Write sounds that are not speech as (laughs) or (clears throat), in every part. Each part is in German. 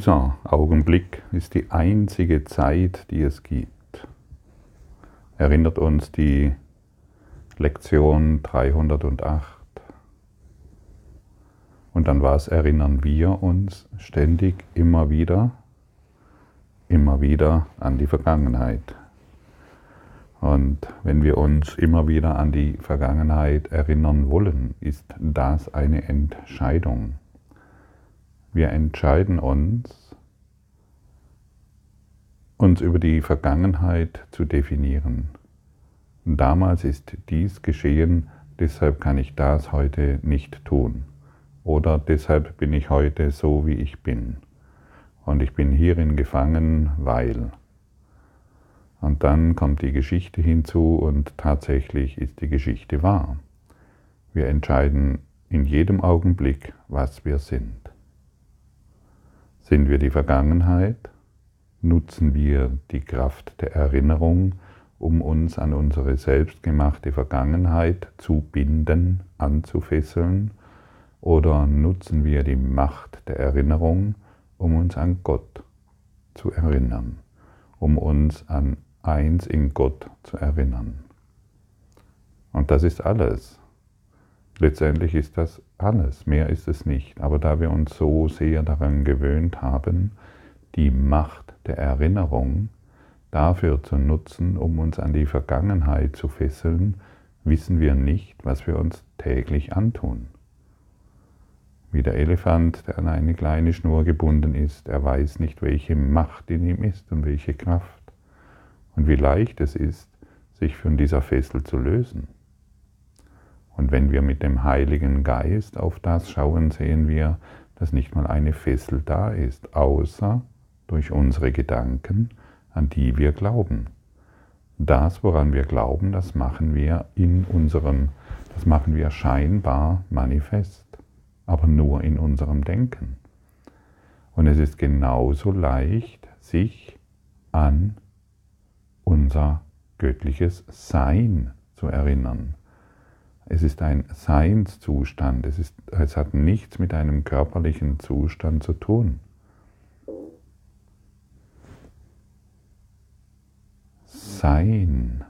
Dieser Augenblick ist die einzige Zeit, die es gibt. Erinnert uns die Lektion 308. Und an was erinnern wir uns ständig immer wieder? Immer wieder an die Vergangenheit. Und wenn wir uns immer wieder an die Vergangenheit erinnern wollen, ist das eine Entscheidung. Wir entscheiden uns, uns über die Vergangenheit zu definieren. Damals ist dies geschehen, deshalb kann ich das heute nicht tun. Oder deshalb bin ich heute so, wie ich bin. Und ich bin hierin gefangen, weil. Und dann kommt die Geschichte hinzu und tatsächlich ist die Geschichte wahr. Wir entscheiden in jedem Augenblick, was wir sind. Sind wir die Vergangenheit? Nutzen wir die Kraft der Erinnerung, um uns an unsere selbstgemachte Vergangenheit zu binden, anzufesseln? Oder nutzen wir die Macht der Erinnerung, um uns an Gott zu erinnern, um uns an eins in Gott zu erinnern? Und das ist alles. Letztendlich ist das alles, mehr ist es nicht. Aber da wir uns so sehr daran gewöhnt haben, die Macht der Erinnerung dafür zu nutzen, um uns an die Vergangenheit zu fesseln, wissen wir nicht, was wir uns täglich antun. Wie der Elefant, der an eine kleine Schnur gebunden ist, er weiß nicht, welche Macht in ihm ist und welche Kraft. Und wie leicht es ist, sich von dieser Fessel zu lösen. Und wenn wir mit dem Heiligen Geist auf das schauen, sehen wir, dass nicht mal eine Fessel da ist, außer durch unsere Gedanken, an die wir glauben. Das, woran wir glauben, das machen wir in unserem, das machen wir scheinbar manifest aber nur in unserem Denken. Und es ist genauso leicht, sich an unser göttliches Sein zu erinnern. Es ist ein Seinszustand, es, ist, es hat nichts mit einem körperlichen Zustand zu tun. Sein,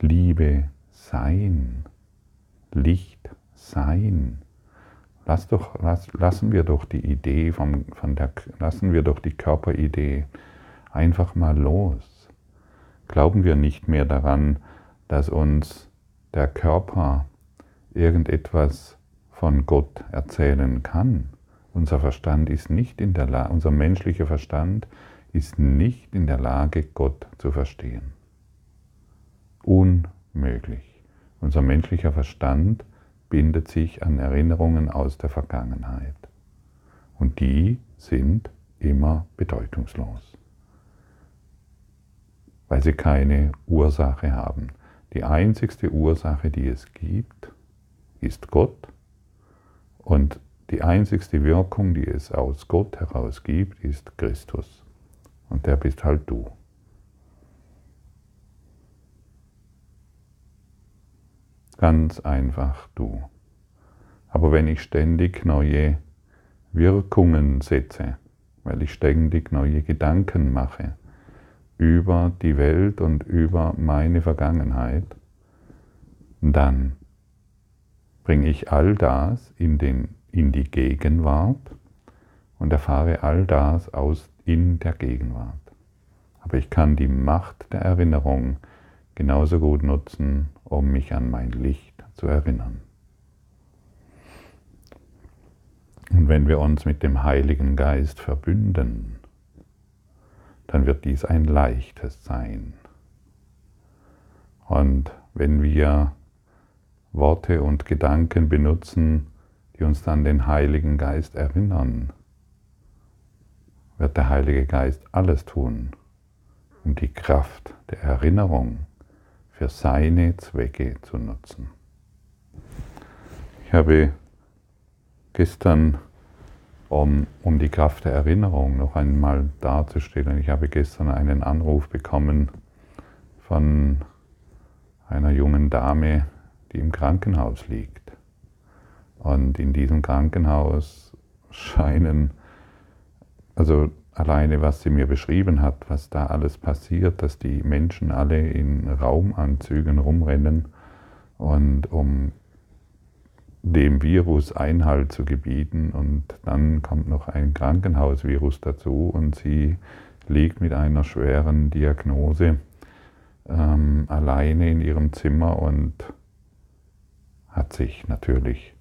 Liebe, Sein. Licht sein. Lass doch, lass, lassen wir doch die Idee vom, von der, lassen wir doch die Körperidee einfach mal los. Glauben wir nicht mehr daran, dass uns der Körper irgendetwas von Gott erzählen kann. Unser Verstand ist nicht in der Lage, unser menschlicher Verstand ist nicht in der Lage, Gott zu verstehen. Unmöglich. Unser menschlicher Verstand bindet sich an Erinnerungen aus der Vergangenheit. Und die sind immer bedeutungslos, weil sie keine Ursache haben. Die einzigste Ursache, die es gibt, ist Gott. Und die einzigste Wirkung, die es aus Gott heraus gibt, ist Christus. Und der bist halt du. Ganz einfach du. Aber wenn ich ständig neue Wirkungen setze, weil ich ständig neue Gedanken mache über die Welt und über meine Vergangenheit, dann bringe ich all das in, den, in die Gegenwart und erfahre all das aus in der Gegenwart. Aber ich kann die Macht der Erinnerung genauso gut nutzen, um mich an mein Licht zu erinnern. Und wenn wir uns mit dem Heiligen Geist verbünden, dann wird dies ein leichtes sein. Und wenn wir Worte und Gedanken benutzen, die uns dann den Heiligen Geist erinnern, wird der Heilige Geist alles tun, um die Kraft der Erinnerung für seine Zwecke zu nutzen. Ich habe gestern, um, um die Kraft der Erinnerung noch einmal darzustellen, ich habe gestern einen Anruf bekommen von einer jungen Dame, die im Krankenhaus liegt. Und in diesem Krankenhaus scheinen, also alleine was sie mir beschrieben hat, was da alles passiert, dass die Menschen alle in Raumanzügen rumrennen und um dem Virus Einhalt zu gebieten und dann kommt noch ein Krankenhausvirus dazu und sie liegt mit einer schweren Diagnose ähm, alleine in ihrem Zimmer und hat sich natürlich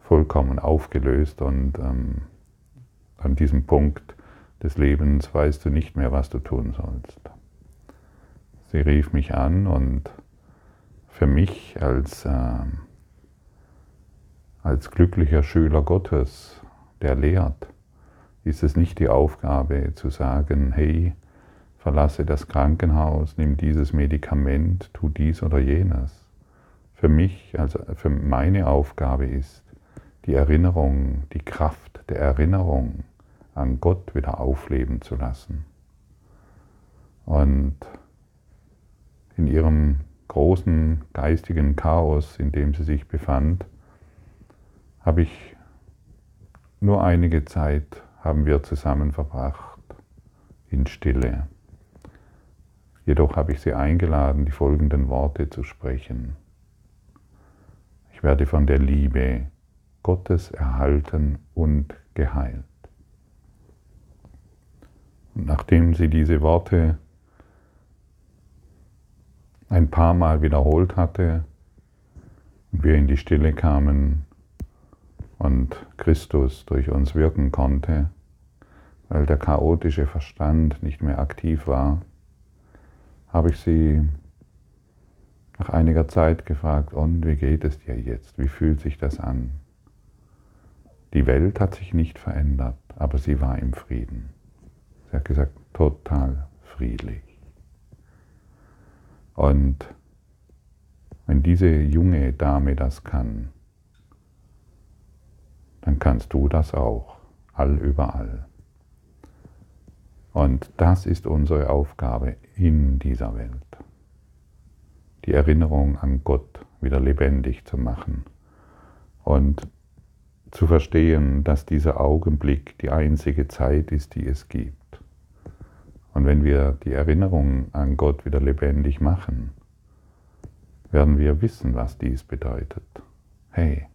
vollkommen aufgelöst und ähm, an diesem Punkt des Lebens weißt du nicht mehr, was du tun sollst. Sie rief mich an und für mich als, äh, als glücklicher Schüler Gottes, der lehrt, ist es nicht die Aufgabe zu sagen, hey, verlasse das Krankenhaus, nimm dieses Medikament, tu dies oder jenes. Für mich, also für meine Aufgabe ist, die Erinnerung, die Kraft der Erinnerung an Gott wieder aufleben zu lassen. Und in ihrem großen geistigen Chaos, in dem sie sich befand, habe ich nur einige Zeit haben wir zusammen verbracht in Stille. Jedoch habe ich sie eingeladen, die folgenden Worte zu sprechen. Ich werde von der Liebe Gottes erhalten und geheilt. Und nachdem sie diese Worte ein paar Mal wiederholt hatte und wir in die Stille kamen und Christus durch uns wirken konnte, weil der chaotische Verstand nicht mehr aktiv war, habe ich sie nach einiger Zeit gefragt, und wie geht es dir jetzt? Wie fühlt sich das an? Die Welt hat sich nicht verändert, aber sie war im Frieden. Sie hat gesagt, total friedlich. Und wenn diese junge Dame das kann, dann kannst du das auch, allüberall. Und das ist unsere Aufgabe in dieser Welt. Die Erinnerung an Gott wieder lebendig zu machen und zu verstehen, dass dieser Augenblick die einzige Zeit ist, die es gibt. Und wenn wir die Erinnerung an Gott wieder lebendig machen, werden wir wissen, was dies bedeutet. Hey,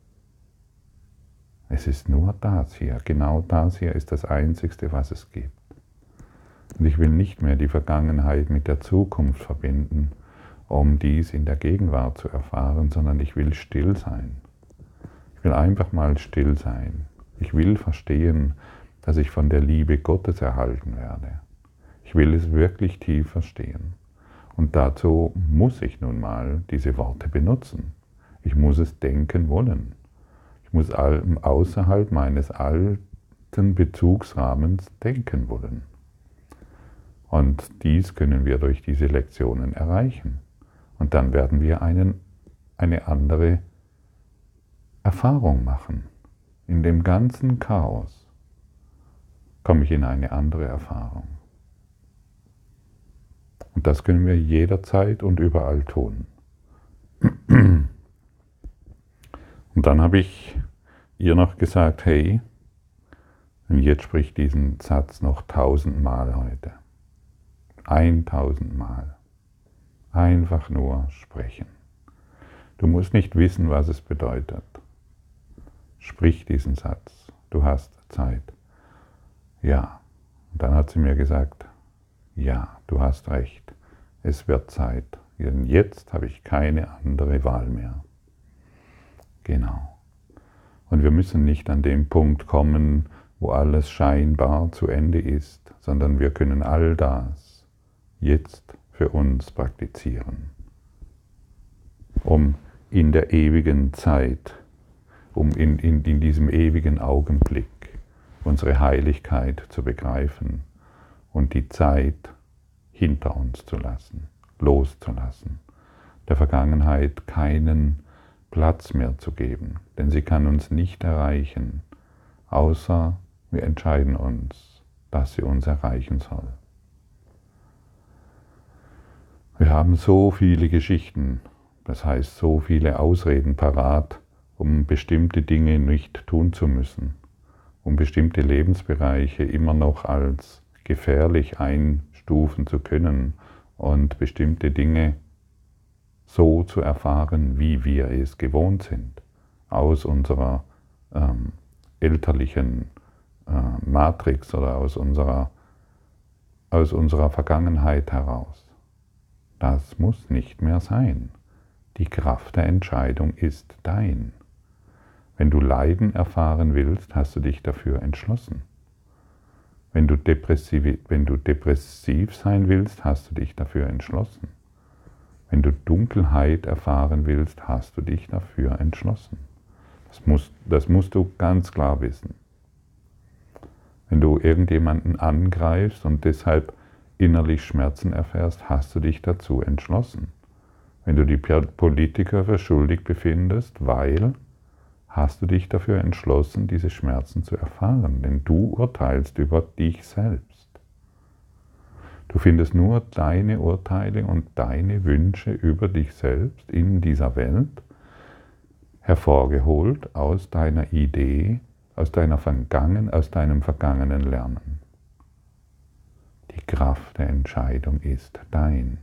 es ist nur das hier, genau das hier ist das Einzigste, was es gibt. Und ich will nicht mehr die Vergangenheit mit der Zukunft verbinden, um dies in der Gegenwart zu erfahren, sondern ich will still sein. Ich will einfach mal still sein. Ich will verstehen, dass ich von der Liebe Gottes erhalten werde. Ich will es wirklich tief verstehen. Und dazu muss ich nun mal diese Worte benutzen. Ich muss es denken wollen. Ich muss außerhalb meines alten Bezugsrahmens denken wollen. Und dies können wir durch diese Lektionen erreichen. Und dann werden wir einen, eine andere Erfahrung machen. In dem ganzen Chaos komme ich in eine andere Erfahrung. Und das können wir jederzeit und überall tun. (clears throat) Und dann habe ich ihr noch gesagt, hey, und jetzt sprich diesen Satz noch tausendmal heute. Eintausendmal. Einfach nur sprechen. Du musst nicht wissen, was es bedeutet. Sprich diesen Satz. Du hast Zeit. Ja. Und dann hat sie mir gesagt, ja, du hast recht, es wird Zeit. Denn jetzt habe ich keine andere Wahl mehr. Genau. Und wir müssen nicht an den Punkt kommen, wo alles scheinbar zu Ende ist, sondern wir können all das jetzt für uns praktizieren, um in der ewigen Zeit, um in, in, in diesem ewigen Augenblick unsere Heiligkeit zu begreifen und die Zeit hinter uns zu lassen, loszulassen, der Vergangenheit keinen Platz mehr zu geben, denn sie kann uns nicht erreichen, außer wir entscheiden uns, dass sie uns erreichen soll. Wir haben so viele Geschichten, das heißt so viele Ausreden parat, um bestimmte Dinge nicht tun zu müssen. um bestimmte Lebensbereiche immer noch als gefährlich einstufen zu können und bestimmte Dinge so zu erfahren, wie wir es gewohnt sind, aus unserer ähm, elterlichen äh, Matrix oder aus unserer, aus unserer Vergangenheit heraus. Das muss nicht mehr sein. Die Kraft der Entscheidung ist dein. Wenn du Leiden erfahren willst, hast du dich dafür entschlossen. Wenn du, depressiv, wenn du depressiv sein willst, hast du dich dafür entschlossen. Wenn du Dunkelheit erfahren willst, hast du dich dafür entschlossen. Das musst, das musst du ganz klar wissen. Wenn du irgendjemanden angreifst und deshalb innerlich Schmerzen erfährst, hast du dich dazu entschlossen. Wenn du die Politiker für schuldig befindest, weil hast du dich dafür entschlossen, diese Schmerzen zu erfahren, denn du urteilst über dich selbst. Du findest nur deine Urteile und deine Wünsche über dich selbst in dieser Welt, hervorgeholt aus deiner Idee, aus, deiner Vergangen, aus deinem vergangenen Lernen. Die Kraft der Entscheidung ist dein.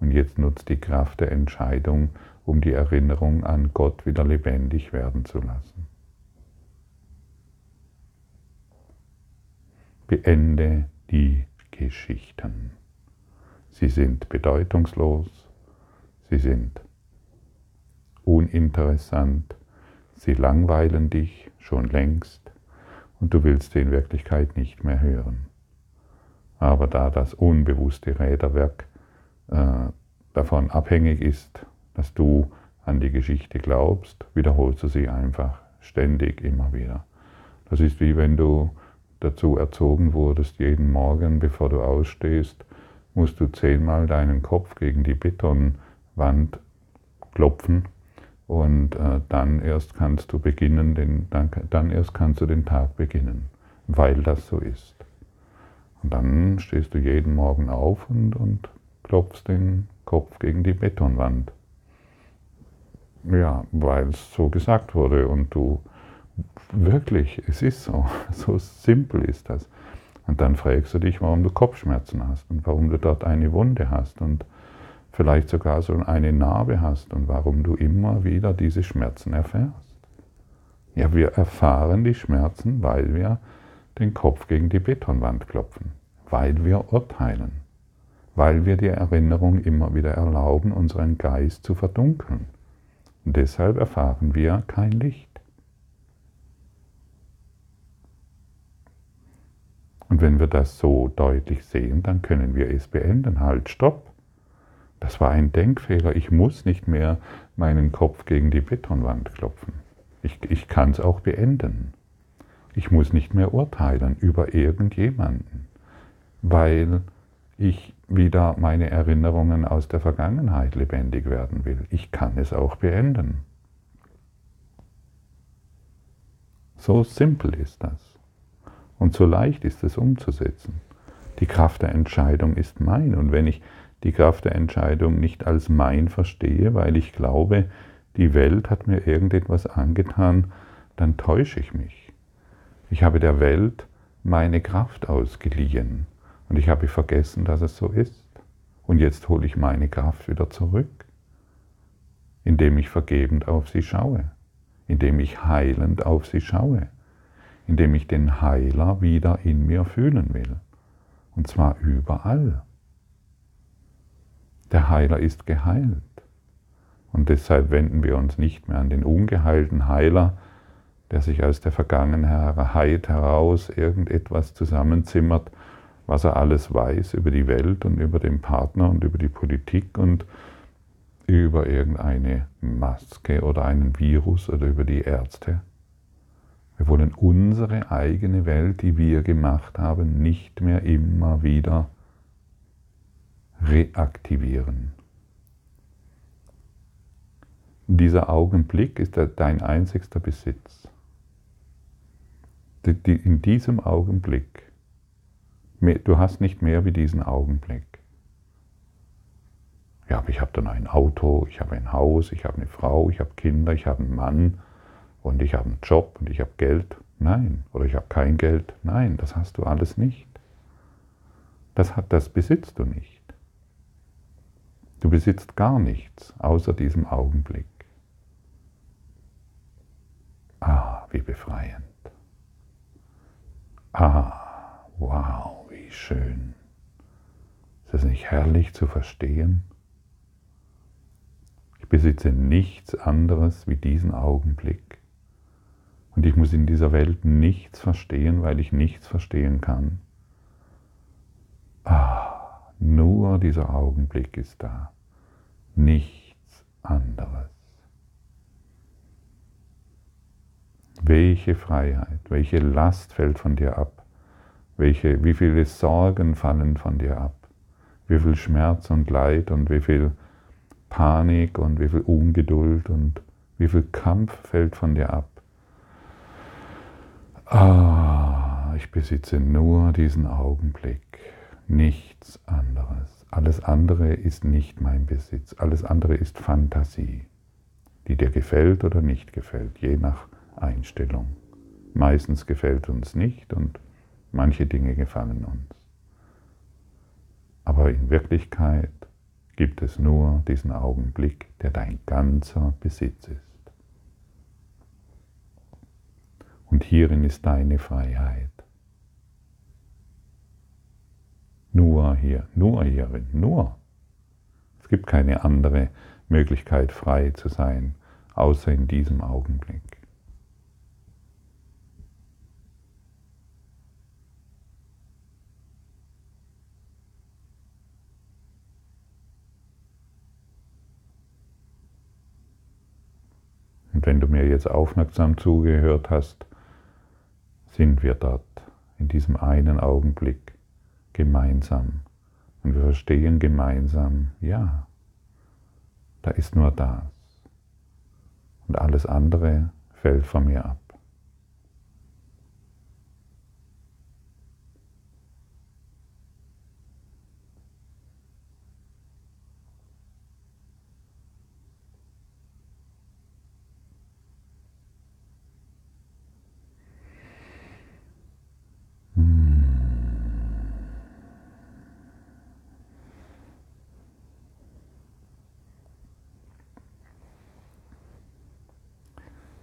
Und jetzt nutzt die Kraft der Entscheidung, um die Erinnerung an Gott wieder lebendig werden zu lassen. Beende die Geschichten. Sie sind bedeutungslos, sie sind uninteressant, sie langweilen dich schon längst und du willst sie in Wirklichkeit nicht mehr hören. Aber da das unbewusste Räderwerk äh, davon abhängig ist, dass du an die Geschichte glaubst, wiederholst du sie einfach ständig immer wieder. Das ist wie wenn du dazu erzogen wurdest, jeden Morgen, bevor du ausstehst, musst du zehnmal deinen Kopf gegen die Betonwand klopfen und äh, dann erst kannst du beginnen, den, dann, dann erst kannst du den Tag beginnen, weil das so ist. Und dann stehst du jeden Morgen auf und, und klopfst den Kopf gegen die Betonwand. Ja, weil es so gesagt wurde und du wirklich, es ist so, (laughs) so simpel ist das. Und dann fragst du dich, warum du Kopfschmerzen hast und warum du dort eine Wunde hast und vielleicht sogar so eine Narbe hast und warum du immer wieder diese Schmerzen erfährst. Ja, wir erfahren die Schmerzen, weil wir den Kopf gegen die Betonwand klopfen, weil wir urteilen, weil wir die Erinnerung immer wieder erlauben, unseren Geist zu verdunkeln. Und deshalb erfahren wir kein Licht. Und wenn wir das so deutlich sehen, dann können wir es beenden. Halt, stopp. Das war ein Denkfehler. Ich muss nicht mehr meinen Kopf gegen die Betonwand klopfen. Ich, ich kann es auch beenden. Ich muss nicht mehr urteilen über irgendjemanden, weil ich wieder meine Erinnerungen aus der Vergangenheit lebendig werden will. Ich kann es auch beenden. So simpel ist das. Und so leicht ist es umzusetzen. Die Kraft der Entscheidung ist mein. Und wenn ich die Kraft der Entscheidung nicht als mein verstehe, weil ich glaube, die Welt hat mir irgendetwas angetan, dann täusche ich mich. Ich habe der Welt meine Kraft ausgeliehen und ich habe vergessen, dass es so ist. Und jetzt hole ich meine Kraft wieder zurück, indem ich vergebend auf sie schaue, indem ich heilend auf sie schaue, indem ich den Heiler wieder in mir fühlen will. Und zwar überall. Der Heiler ist geheilt. Und deshalb wenden wir uns nicht mehr an den ungeheilten Heiler, der sich aus der Vergangenheit heraus irgendetwas zusammenzimmert, was er alles weiß über die Welt und über den Partner und über die Politik und über irgendeine Maske oder einen Virus oder über die Ärzte. Wir wollen unsere eigene Welt, die wir gemacht haben, nicht mehr immer wieder reaktivieren. Dieser Augenblick ist dein einzigster Besitz. In diesem Augenblick, du hast nicht mehr wie diesen Augenblick. Ja, aber ich habe dann ein Auto, ich habe ein Haus, ich habe eine Frau, ich habe Kinder, ich habe einen Mann und ich habe einen Job und ich habe Geld. Nein. Oder ich habe kein Geld. Nein, das hast du alles nicht. Das, hat, das besitzt du nicht. Du besitzt gar nichts außer diesem Augenblick. Ah, wie befreiend. Ah, wow, wie schön. Ist es nicht herrlich zu verstehen? Ich besitze nichts anderes wie diesen Augenblick. Und ich muss in dieser Welt nichts verstehen, weil ich nichts verstehen kann. Ah, nur dieser Augenblick ist da. Nichts anderes. Welche Freiheit, welche Last fällt von dir ab? Welche, wie viele Sorgen fallen von dir ab? Wie viel Schmerz und Leid und wie viel Panik und wie viel Ungeduld und wie viel Kampf fällt von dir ab? Ah, ich besitze nur diesen Augenblick, nichts anderes. Alles andere ist nicht mein Besitz, alles andere ist Fantasie, die dir gefällt oder nicht gefällt, je nach Einstellung. Meistens gefällt uns nicht und manche Dinge gefallen uns. Aber in Wirklichkeit gibt es nur diesen Augenblick, der dein ganzer Besitz ist. Und hierin ist deine Freiheit. Nur hier, nur hierin, nur. Es gibt keine andere Möglichkeit, frei zu sein, außer in diesem Augenblick. Und wenn du mir jetzt aufmerksam zugehört hast, sind wir dort in diesem einen Augenblick gemeinsam. Und wir verstehen gemeinsam, ja, da ist nur das. Und alles andere fällt von mir ab.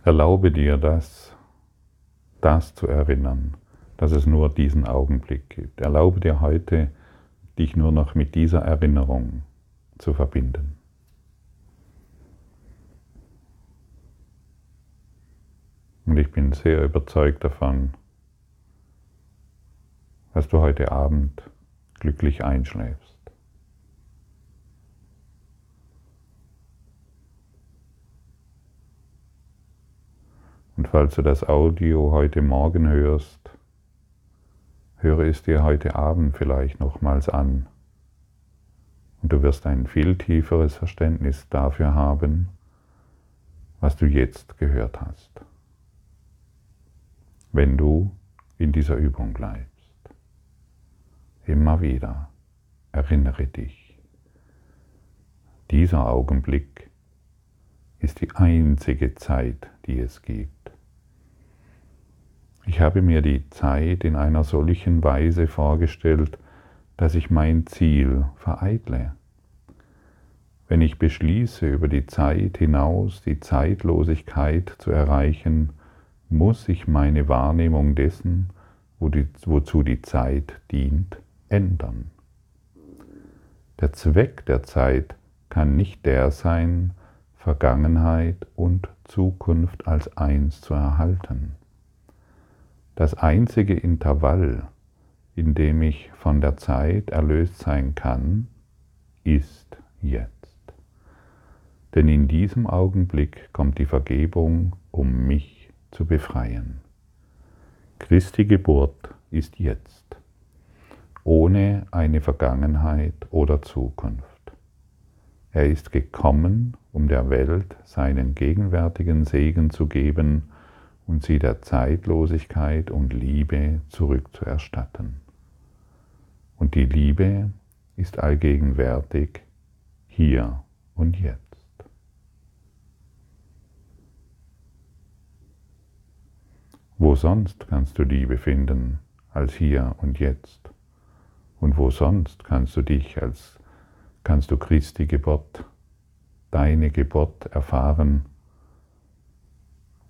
Erlaube dir das, das zu erinnern, dass es nur diesen Augenblick gibt. Erlaube dir heute, dich nur noch mit dieser Erinnerung zu verbinden. Und ich bin sehr überzeugt davon, dass du heute Abend glücklich einschläfst. Und falls du das Audio heute Morgen hörst, höre es dir heute Abend vielleicht nochmals an. Und du wirst ein viel tieferes Verständnis dafür haben, was du jetzt gehört hast, wenn du in dieser Übung bleibst. Immer wieder erinnere dich, dieser Augenblick ist die einzige Zeit, die es gibt. Ich habe mir die Zeit in einer solchen Weise vorgestellt, dass ich mein Ziel vereitle. Wenn ich beschließe, über die Zeit hinaus die Zeitlosigkeit zu erreichen, muss ich meine Wahrnehmung dessen, wozu die Zeit dient, ändern. Der Zweck der Zeit kann nicht der sein, Vergangenheit und Zukunft als eins zu erhalten. Das einzige Intervall, in dem ich von der Zeit erlöst sein kann, ist jetzt. Denn in diesem Augenblick kommt die Vergebung, um mich zu befreien. Christi Geburt ist jetzt, ohne eine Vergangenheit oder Zukunft. Er ist gekommen, um der Welt seinen gegenwärtigen Segen zu geben, und sie der Zeitlosigkeit und Liebe zurückzuerstatten. Und die Liebe ist allgegenwärtig hier und jetzt. Wo sonst kannst du Liebe finden als hier und jetzt? Und wo sonst kannst du dich als, kannst du Christi Geburt, deine Geburt erfahren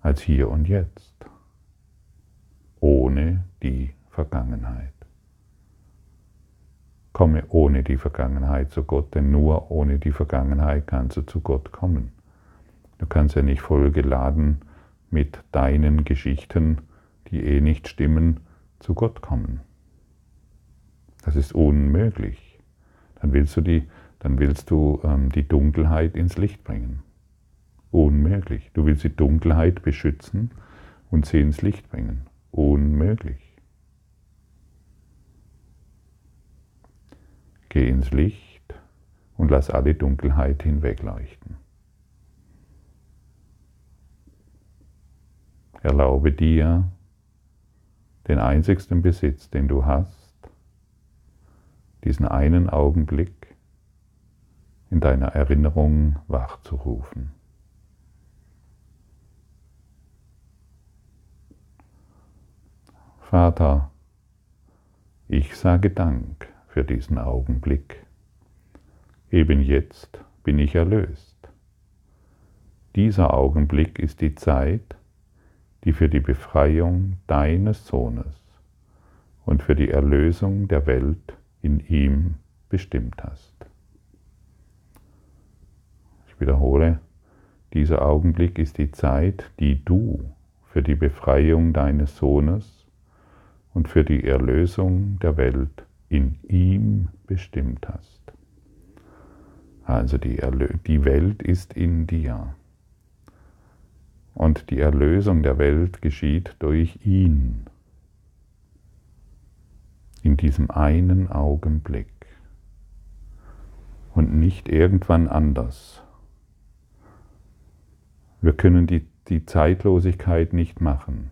als hier und jetzt, ohne die Vergangenheit. Komme ohne die Vergangenheit zu Gott, denn nur ohne die Vergangenheit kannst du zu Gott kommen. Du kannst ja nicht vollgeladen mit deinen Geschichten, die eh nicht stimmen, zu Gott kommen. Das ist unmöglich. Dann willst du die, dann willst du ähm, die Dunkelheit ins Licht bringen. Unmöglich. Du willst die Dunkelheit beschützen und sie ins Licht bringen. Unmöglich. Geh ins Licht und lass alle Dunkelheit hinwegleuchten. Erlaube dir, den einzigsten Besitz, den du hast, diesen einen Augenblick in deiner Erinnerung wachzurufen. Vater, ich sage Dank für diesen Augenblick. Eben jetzt bin ich erlöst. Dieser Augenblick ist die Zeit, die für die Befreiung deines Sohnes und für die Erlösung der Welt in ihm bestimmt hast. Ich wiederhole, dieser Augenblick ist die Zeit, die du für die Befreiung deines Sohnes und für die Erlösung der Welt in ihm bestimmt hast. Also die, Erlö die Welt ist in dir. Und die Erlösung der Welt geschieht durch ihn. In diesem einen Augenblick. Und nicht irgendwann anders. Wir können die, die Zeitlosigkeit nicht machen,